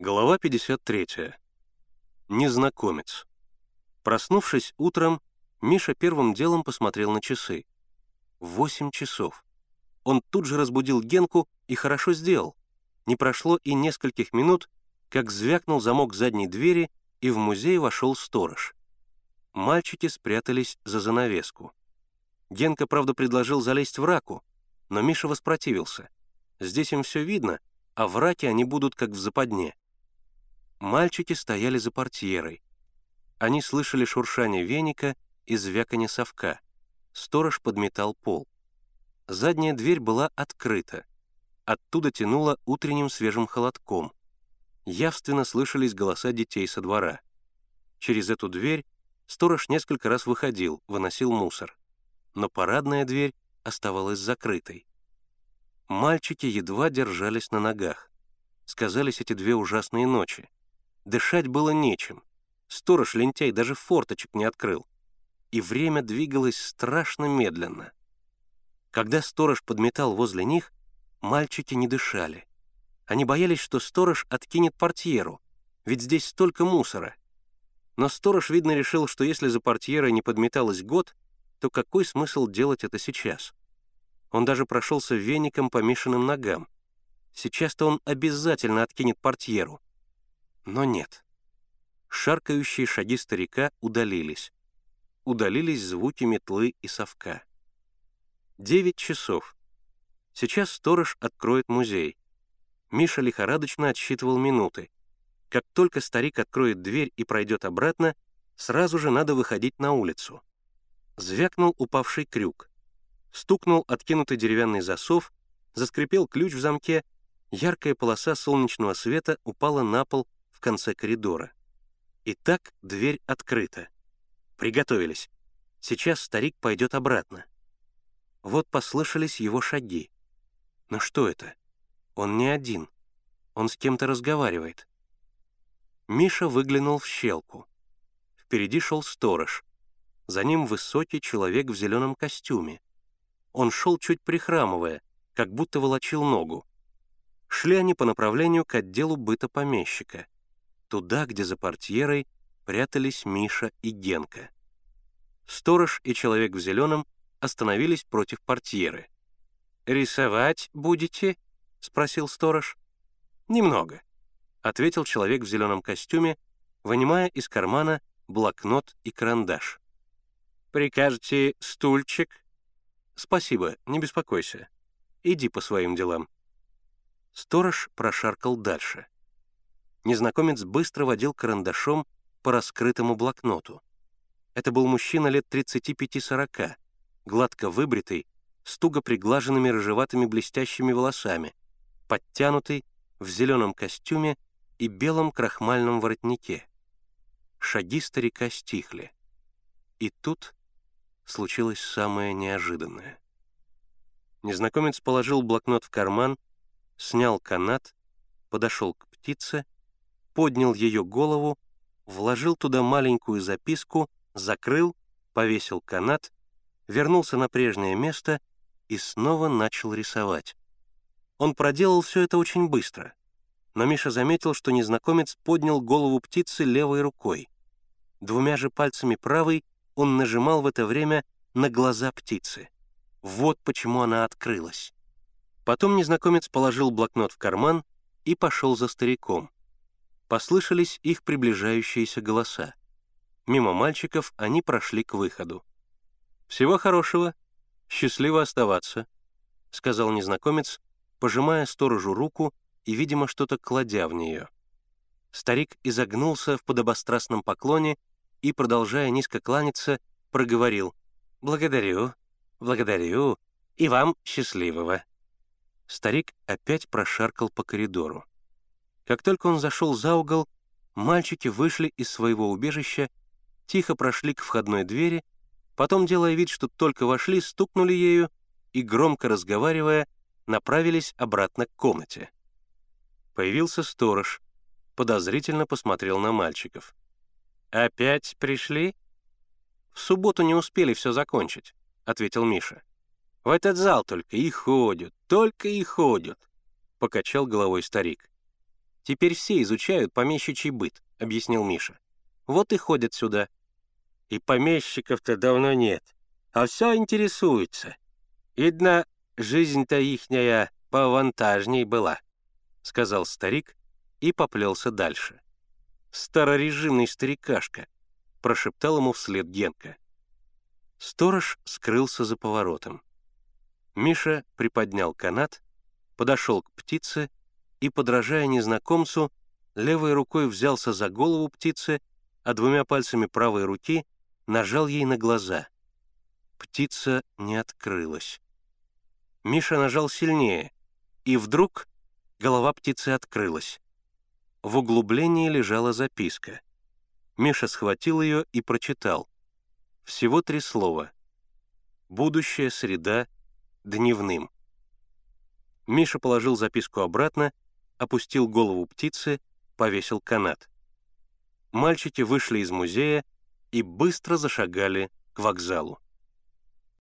Глава 53. Незнакомец. Проснувшись утром, Миша первым делом посмотрел на часы. Восемь часов. Он тут же разбудил Генку и хорошо сделал. Не прошло и нескольких минут, как звякнул замок задней двери, и в музей вошел сторож. Мальчики спрятались за занавеску. Генка, правда, предложил залезть в раку, но Миша воспротивился. Здесь им все видно, а в раке они будут как в западне. Мальчики стояли за портьерой. Они слышали шуршание веника и звяканье совка. Сторож подметал пол. Задняя дверь была открыта. Оттуда тянуло утренним свежим холодком. Явственно слышались голоса детей со двора. Через эту дверь сторож несколько раз выходил, выносил мусор. Но парадная дверь оставалась закрытой. Мальчики едва держались на ногах. Сказались эти две ужасные ночи. Дышать было нечем. Сторож-лентяй даже форточек не открыл. И время двигалось страшно медленно. Когда сторож подметал возле них, мальчики не дышали. Они боялись, что сторож откинет портьеру, ведь здесь столько мусора. Но сторож, видно, решил, что если за портьерой не подметалось год, то какой смысл делать это сейчас? Он даже прошелся веником по Мишиным ногам. Сейчас-то он обязательно откинет портьеру. Но нет. Шаркающие шаги старика удалились. Удалились звуки метлы и совка. Девять часов. Сейчас сторож откроет музей. Миша лихорадочно отсчитывал минуты. Как только старик откроет дверь и пройдет обратно, сразу же надо выходить на улицу. Звякнул упавший крюк. Стукнул откинутый деревянный засов, заскрипел ключ в замке, яркая полоса солнечного света упала на пол в конце коридора. Итак, дверь открыта. Приготовились. Сейчас старик пойдет обратно. Вот послышались его шаги. Но что это? Он не один. Он с кем-то разговаривает. Миша выглянул в щелку. Впереди шел сторож. За ним высокий человек в зеленом костюме. Он шел чуть прихрамывая, как будто волочил ногу. Шли они по направлению к отделу быта помещика — туда, где за портьерой прятались Миша и Генка. Сторож и человек в зеленом остановились против портьеры. «Рисовать будете?» — спросил сторож. «Немного», — ответил человек в зеленом костюме, вынимая из кармана блокнот и карандаш. «Прикажете стульчик?» «Спасибо, не беспокойся. Иди по своим делам». Сторож прошаркал дальше — незнакомец быстро водил карандашом по раскрытому блокноту. Это был мужчина лет 35-40, гладко выбритый, с туго приглаженными рыжеватыми блестящими волосами, подтянутый, в зеленом костюме и белом крахмальном воротнике. Шаги старика стихли. И тут случилось самое неожиданное. Незнакомец положил блокнот в карман, снял канат, подошел к птице — поднял ее голову, вложил туда маленькую записку, закрыл, повесил канат, вернулся на прежнее место и снова начал рисовать. Он проделал все это очень быстро, но Миша заметил, что незнакомец поднял голову птицы левой рукой. Двумя же пальцами правой он нажимал в это время на глаза птицы. Вот почему она открылась. Потом незнакомец положил блокнот в карман и пошел за стариком. Послышались их приближающиеся голоса. Мимо мальчиков они прошли к выходу. «Всего хорошего. Счастливо оставаться», — сказал незнакомец, пожимая сторожу руку и, видимо, что-то кладя в нее. Старик изогнулся в подобострастном поклоне и, продолжая низко кланяться, проговорил «Благодарю, благодарю, и вам счастливого». Старик опять прошаркал по коридору. Как только он зашел за угол, мальчики вышли из своего убежища, тихо прошли к входной двери, потом, делая вид, что только вошли, стукнули ею и, громко разговаривая, направились обратно к комнате. Появился сторож, подозрительно посмотрел на мальчиков. «Опять пришли?» «В субботу не успели все закончить», — ответил Миша. «В этот зал только и ходят, только и ходят», — покачал головой старик. Теперь все изучают помещичий быт», — объяснил Миша. «Вот и ходят сюда». «И помещиков-то давно нет, а все интересуются. Видно, жизнь-то ихняя повантажней была», — сказал старик и поплелся дальше. «Старорежимный старикашка», — прошептал ему вслед Генка. Сторож скрылся за поворотом. Миша приподнял канат, подошел к птице и, подражая незнакомцу, левой рукой взялся за голову птицы, а двумя пальцами правой руки нажал ей на глаза. Птица не открылась. Миша нажал сильнее, и вдруг голова птицы открылась. В углублении лежала записка. Миша схватил ее и прочитал. Всего три слова. «Будущая среда дневным». Миша положил записку обратно, опустил голову птицы, повесил канат. Мальчики вышли из музея и быстро зашагали к вокзалу.